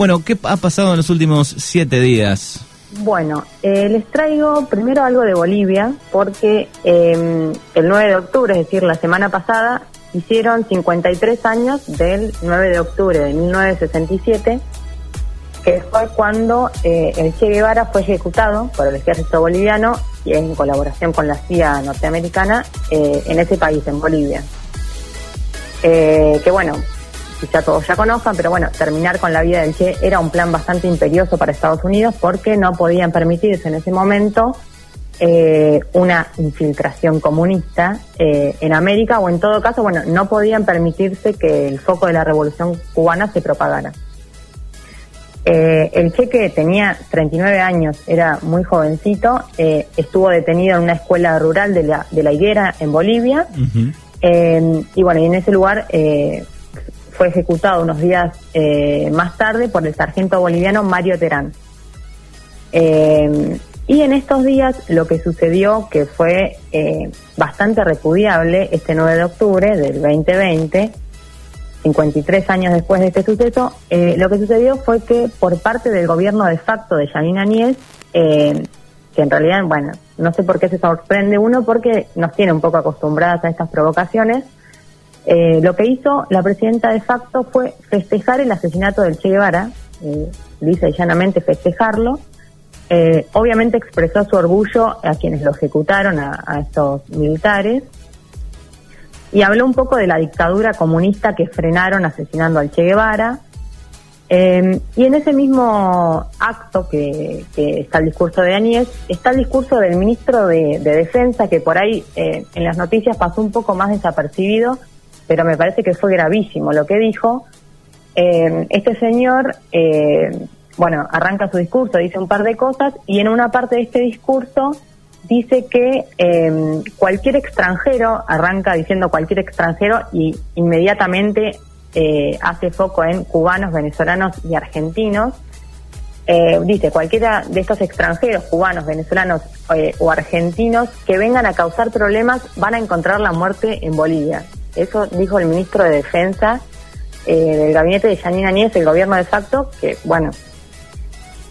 Bueno, ¿qué ha pasado en los últimos siete días? Bueno, eh, les traigo primero algo de Bolivia, porque eh, el 9 de octubre, es decir, la semana pasada, hicieron 53 años del 9 de octubre de 1967, que fue cuando eh, el Che Guevara fue ejecutado por el ejército boliviano y en colaboración con la CIA norteamericana eh, en ese país, en Bolivia. Eh, que bueno, quizá todos ya conozcan, pero bueno, terminar con la vida del Che era un plan bastante imperioso para Estados Unidos porque no podían permitirse en ese momento eh, una infiltración comunista eh, en América o en todo caso, bueno, no podían permitirse que el foco de la revolución cubana se propagara. Eh, el cheque tenía 39 años, era muy jovencito, eh, estuvo detenido en una escuela rural de la, de la Higuera en Bolivia eh, y bueno, y en ese lugar eh, fue ejecutado unos días eh, más tarde por el sargento boliviano Mario Terán. Eh, y en estos días lo que sucedió, que fue eh, bastante repudiable, este 9 de octubre del 2020, 53 años después de este suceso, eh, lo que sucedió fue que por parte del gobierno de facto de Janine Añez, eh, que en realidad, bueno, no sé por qué se sorprende uno, porque nos tiene un poco acostumbradas a estas provocaciones, eh, lo que hizo la presidenta de facto fue festejar el asesinato del Che Guevara, eh, y llanamente festejarlo, eh, obviamente expresó su orgullo a quienes lo ejecutaron, a, a estos militares, y habló un poco de la dictadura comunista que frenaron asesinando al Che Guevara. Eh, y en ese mismo acto que, que está el discurso de Añez, está el discurso del ministro de, de Defensa, que por ahí eh, en las noticias pasó un poco más desapercibido, pero me parece que fue gravísimo lo que dijo. Eh, este señor, eh, bueno, arranca su discurso, dice un par de cosas, y en una parte de este discurso dice que eh, cualquier extranjero, arranca diciendo cualquier extranjero y inmediatamente eh, hace foco en cubanos, venezolanos y argentinos. Dice, cualquiera de estos extranjeros, cubanos, venezolanos eh, o argentinos que vengan a causar problemas van a encontrar la muerte en Bolivia. Eso dijo el ministro de Defensa eh, del gabinete de Janine Añez, el gobierno de facto, que bueno,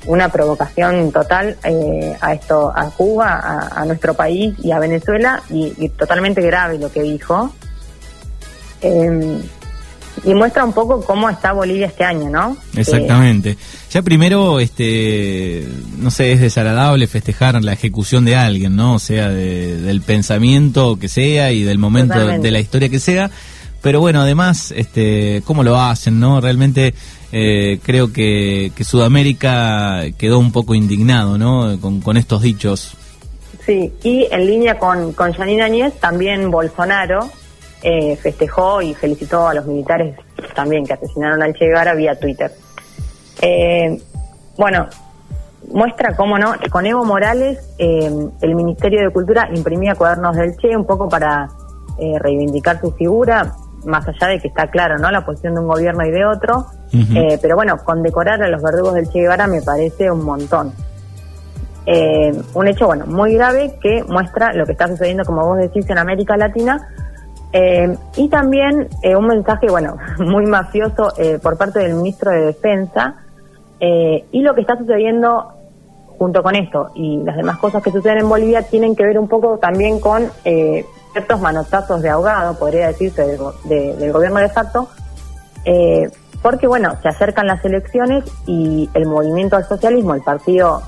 una provocación total eh, a esto, a Cuba, a, nuestro país y a Venezuela, y, totalmente grave lo que dijo. Eh, y muestra un poco cómo está Bolivia este año, ¿no? Exactamente. Eh, ya primero, este, no sé, es desagradable festejar la ejecución de alguien, ¿no? O sea, de, del pensamiento que sea y del momento Totalmente. de la historia que sea. Pero bueno, además, este, cómo lo hacen, ¿no? Realmente eh, creo que, que, Sudamérica quedó un poco indignado, ¿no? Con, con estos dichos. Sí, y en línea con, con Janine Añez, también Bolsonaro eh, festejó y felicitó a los militares también que asesinaron al Che Guevara vía Twitter. Eh, bueno, muestra cómo no, con Evo Morales eh, el Ministerio de Cultura imprimía cuadernos del Che un poco para eh, reivindicar su figura, más allá de que está claro, ¿no? La posición de un gobierno y de otro. Uh -huh. pero bueno, condecorar a los verdugos del Che Guevara me parece un montón. un hecho, bueno, muy grave que muestra lo que está sucediendo, como vos decís, en América Latina, eh, y también eh, un mensaje, bueno, muy mafioso eh, por parte del ministro de Defensa y lo que está sucediendo junto con esto y las demás cosas que suceden en Bolivia tienen que ver un poco también con ciertos manotazos de ahogado, podría decirse, del, de, del gobierno de facto, porque bueno, se acercan las elecciones y el movimiento al socialismo, el partido,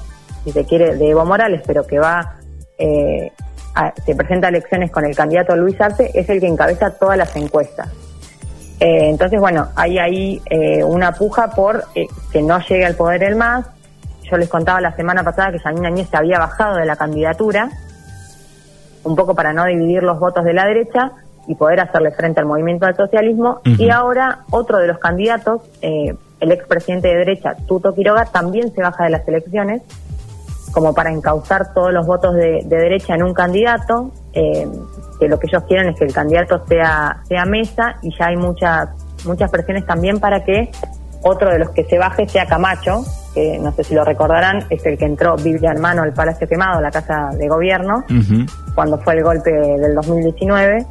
si se quiere, de Evo Morales, pero que va a, se presenta a elecciones con el candidato Luis Arce, es el que encabeza todas las encuestas. Eh, entonces, bueno, hay ahí eh, una puja por eh, que no llegue al poder el MAS. Yo les contaba la semana pasada que Janine Añez se había bajado de la candidatura, un poco para no dividir los votos de la derecha y poder hacerle frente al movimiento del socialismo. Uh -huh. Y ahora otro de los candidatos, el expresidente de derecha, Tuto Quiroga, también se baja de las elecciones como para encauzar todos los votos de, de derecha en un candidato, eh, que lo que ellos quieren es que el candidato sea, sea mesa y ya hay muchas, muchas presiones también para que otro de los que se baje sea Camacho, que no sé si lo recordarán, es el que entró Biblia en mano al Palacio Quemado, la casa de gobierno, uh -huh. cuando fue el golpe del 2019.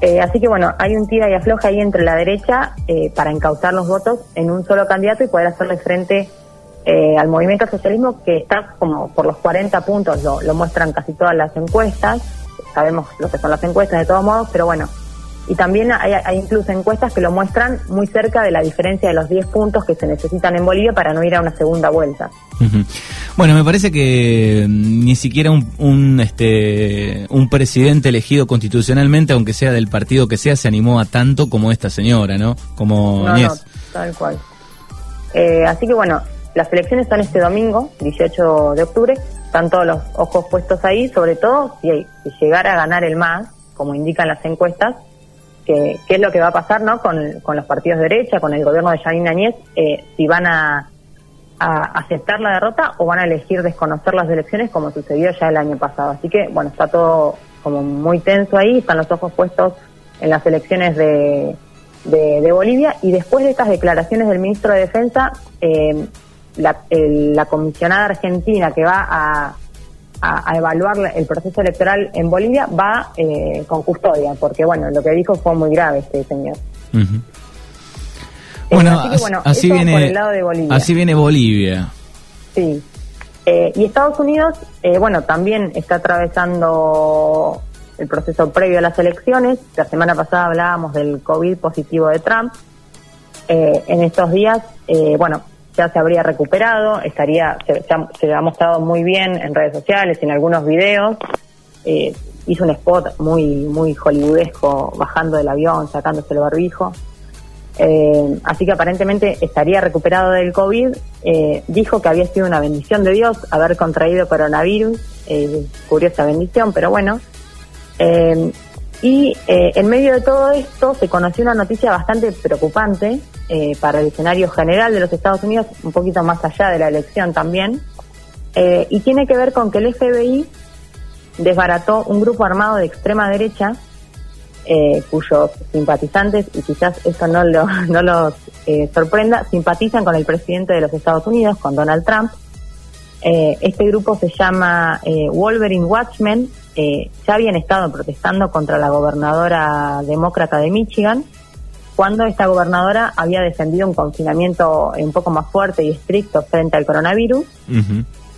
Eh, así que bueno, hay un tira y afloja ahí entre la derecha eh, para encauzar los votos en un solo candidato y poder hacerle frente eh, al movimiento socialismo que está como por los 40 puntos, lo, lo muestran casi todas las encuestas, sabemos lo que son las encuestas de todos modos, pero bueno, y también hay, hay, incluso encuestas que lo muestran muy cerca de la diferencia de los 10 puntos que se necesitan en Bolivia para no ir a una segunda vuelta. Bueno, me parece que mm, ni siquiera un, un, este, un presidente elegido constitucionalmente, aunque sea del partido que sea, se animó a tanto como esta señora, ¿no? Como no, no, tal cual. Eh, así que bueno, las elecciones son este domingo, 18 de octubre, están todos los ojos puestos ahí, sobre todo si, si llegara a ganar el MAS, como indican las encuestas, qué es lo que va a pasar ¿no? con, los partidos de derecha, con el gobierno de Janine Añez, eh, si van a, a, aceptar la derrota o van a elegir desconocer las elecciones como sucedió ya el año pasado. Así que, bueno, está todo como muy tenso ahí, están los ojos puestos en las elecciones de, de, Bolivia y después de estas declaraciones del ministro de Defensa, eh, la, la comisionada argentina que va a a, evaluar el proceso electoral en Bolivia va eh, con custodia, porque bueno, lo que dijo fue muy grave este señor. Eh, bueno, así, viene, así viene Bolivia. Sí. Eh, y Estados Unidos, bueno, también está atravesando el proceso previo a las elecciones. La semana pasada hablábamos del COVID positivo de Trump. en estos días, bueno, ya se habría recuperado, estaría, se, ha, mostrado muy bien en redes sociales, en algunos videos. Eh, hizo un spot muy, muy hollywoodesco, bajando del avión, sacándose el barbijo. Eh, así que aparentemente estaría recuperado del COVID. Eh, dijo que había sido una bendición de Dios haber contraído coronavirus. curiosa bendición, pero bueno. Y en medio de todo esto se conoció una noticia bastante preocupante eh, para el escenario general de los Estados Unidos, un poquito más allá de la elección también, eh, y tiene que ver con que el FBI desbarató un grupo armado de extrema derecha cuyos simpatizantes, y quizás eso no, lo, no los sorprenda, simpatizan con el presidente de los Estados Unidos, con Donald Trump. este grupo se llama Wolverine Watchmen eh, ya habían estado protestando contra la gobernadora demócrata de Michigan, cuando esta gobernadora había defendido un confinamiento un poco más fuerte y estricto frente al coronavirus.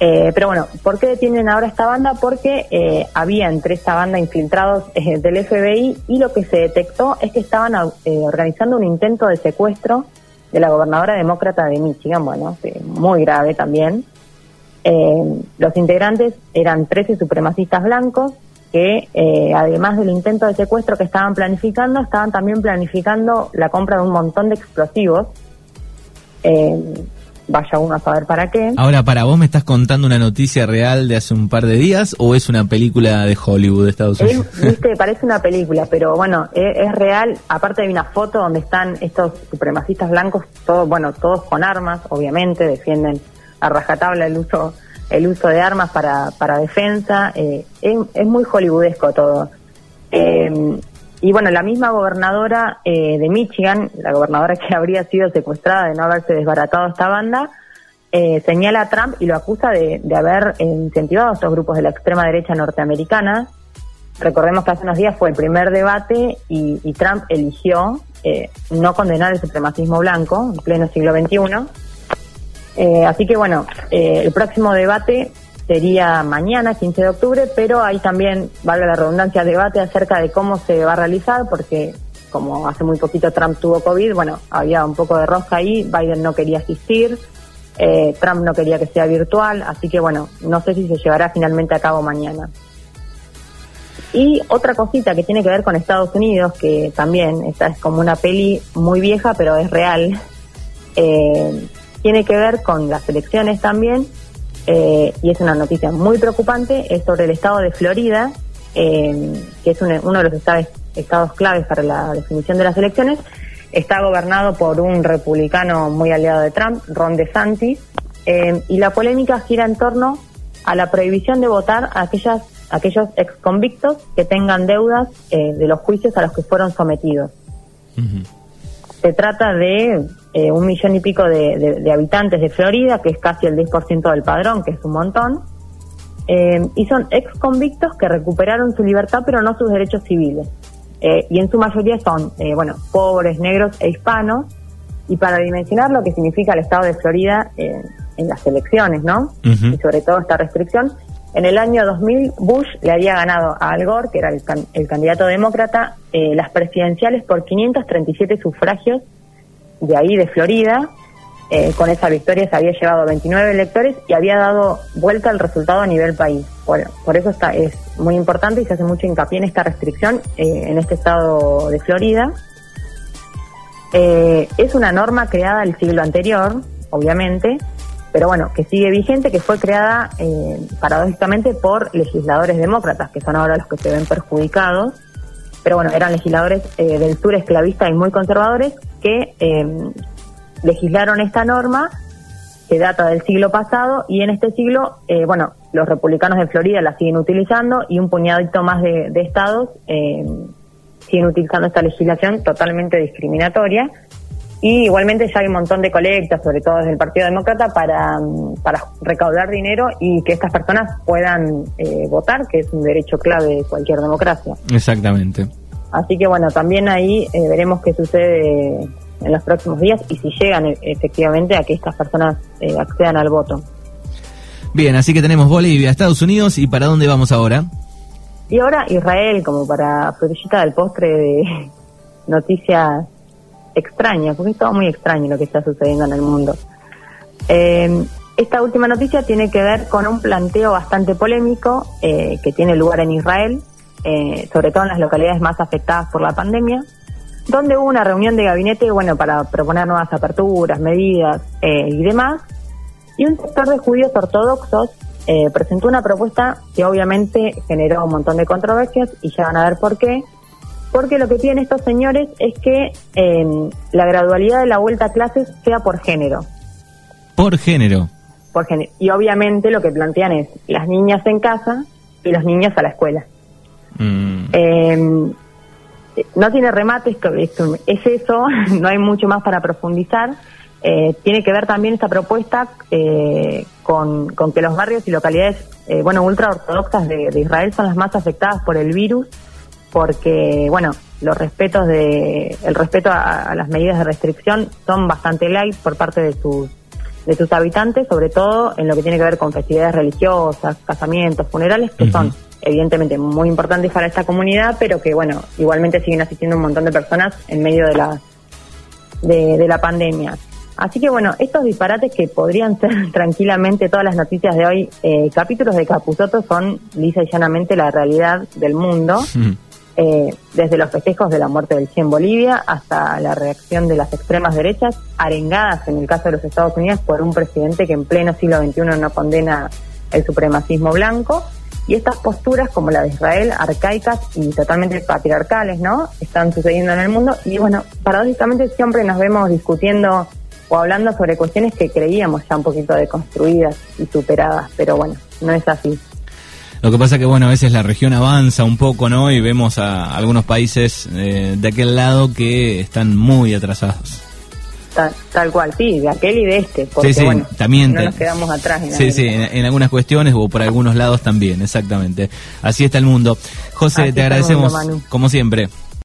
Eh, pero bueno, ¿por qué detienen ahora esta banda? Porque eh, había entre esta banda infiltrados eh, del FBI y lo que se detectó es que estaban organizando un intento de secuestro de la gobernadora demócrata de Michigan, bueno, muy grave también. Eh, los integrantes eran 13 supremacistas blancos que, eh, además del intento de secuestro que estaban planificando, estaban también planificando la compra de un montón de explosivos. Eh, vaya uno a saber para qué. Ahora, ¿para vos me estás contando una noticia real de hace un par de días o es una película de Hollywood de Estados Unidos? viste, parece una película, pero bueno, es, es, real. Aparte hay una foto donde están estos supremacistas blancos, todos, bueno, todos con armas, obviamente, defienden a rajatabla el uso el uso de armas para, para defensa. Eh, es, muy hollywoodesco todo. Eh, y bueno, la misma gobernadora eh, de Michigan, la gobernadora que habría sido secuestrada de no haberse desbaratado esta banda, señala a Trump y lo acusa de, de haber incentivado a estos grupos de la extrema derecha norteamericana. Recordemos que hace unos días fue el primer debate y, y Trump eligió no condenar el supremacismo blanco en pleno siglo XXI eh, así que bueno, eh, el próximo debate sería mañana, 15 de octubre, pero hay también, vale la redundancia, debate acerca de cómo se va a realizar, porque como hace muy poquito Trump tuvo COVID, bueno, había un poco de rosca ahí, Biden no quería asistir, eh, Trump no quería que sea virtual, así que bueno, no sé si se llevará finalmente a cabo mañana. Y otra cosita que tiene que ver con Estados Unidos, que también esta es como una peli muy vieja, pero es real. Eh, tiene que ver con las elecciones también, eh, y es una noticia muy preocupante, es sobre el estado de Florida, eh, que es uno de los estados, estados claves para la definición de las elecciones. Está gobernado por un republicano muy aliado de Trump, Ron DeSantis, eh, y la polémica gira en torno a la prohibición de votar a aquellas, aquellos ex convictos que tengan deudas de los juicios a los que fueron sometidos. Se trata de eh, un millón y pico de, habitantes de Florida, que es casi el 10% del padrón, que es un montón, eh, y son ex convictos que recuperaron su libertad pero no sus derechos civiles. eh, y en su mayoría son, eh, bueno, pobres, negros e hispanos, y para dimensionar lo que significa el estado de Florida en las elecciones, ¿no? Y sobre todo esta restricción, en el año 2000 Bush le había ganado a Al Gore, que era el, el candidato demócrata, las presidenciales por 537 sufragios de ahí de Florida, eh, con esa victoria se había llevado 29 electores y había dado vuelta el resultado a nivel país. Bueno, por eso está, es muy importante y se hace mucho hincapié en esta restricción eh, en este estado de Florida. Eh, es una norma creada el siglo anterior, obviamente, pero bueno, que sigue vigente, que fue creada paradójicamente por legisladores demócratas, que son ahora los que se ven perjudicados. Pero bueno, eran legisladores del sur esclavista y muy conservadores que legislaron esta norma que data del siglo pasado y en este siglo, eh, bueno, los republicanos de Florida la siguen utilizando y un puñadito más de, estados eh, siguen utilizando esta legislación totalmente discriminatoria. Y igualmente ya hay un montón de colectas, sobre todo desde el Partido Demócrata, para, para recaudar dinero y que estas personas puedan eh, votar, que es un derecho clave de cualquier democracia. Exactamente. Así que bueno, también ahí veremos qué sucede en los próximos días y si llegan e, efectivamente a que estas personas eh, accedan al voto. Bien, así que tenemos Bolivia, Estados Unidos y ¿para dónde vamos ahora? Y ahora Israel, como para frutillita del postre de noticias extrañas, porque es todo muy extraño lo que está sucediendo en el mundo. Eh, esta última noticia tiene que ver con un planteo bastante polémico eh, que tiene lugar en Israel, sobre todo en las localidades más afectadas por la pandemia, donde hubo una reunión de gabinete, bueno, para proponer nuevas aperturas, medidas eh, y demás, y un sector de judíos ortodoxos eh, presentó una propuesta que obviamente generó un montón de controversias y ya van a ver por qué. Porque lo que tienen estos señores es que em, la gradualidad de la vuelta a clases sea por género. Por género. Por género. Y obviamente lo que plantean es las niñas en casa y los niños a la escuela. Mm. Eh, no tiene remates, es eso, no hay mucho más para profundizar. Eh, tiene que ver también esta propuesta eh, con, que los barrios y localidades, eh, bueno, ultra ortodoxas de, Israel son las más afectadas por el virus, porque, bueno, los respetos de, el respeto a, las medidas de restricción son bastante light por parte de sus, de sus habitantes, sobre todo en lo que tiene que ver con festividades religiosas, casamientos, funerales, que son evidentemente muy importantes para esta comunidad, pero que bueno, igualmente siguen asistiendo un montón de personas en medio de la de, la pandemia. Así que bueno, estos disparates que podrían ser tranquilamente todas las noticias de hoy, eh, capítulos de Capuzoto son lisa y llanamente la realidad del mundo, eh, desde los festejos de la muerte del Che en Bolivia hasta la reacción de las extremas derechas, arengadas en el caso de los Estados Unidos por un presidente que en pleno siglo XXI no condena el supremacismo blanco y estas posturas, como la de Israel, arcaicas y totalmente patriarcales, ¿no? Están sucediendo en el mundo. Y bueno, paradójicamente siempre nos vemos discutiendo o hablando sobre cuestiones que creíamos ya un poquito deconstruidas y superadas, pero bueno, no es así. Lo que pasa que, bueno, a veces la región avanza un poco, ¿no? Y vemos a algunos países eh, de aquel lado que están muy atrasados. Tal, cual, sí, de aquel y de este. Porque, sí, sí, también. No nos quedamos atrás. En sí, sí, en, algunas cuestiones o por algunos lados también, exactamente. Así está el mundo. José, te agradecemos, como siempre.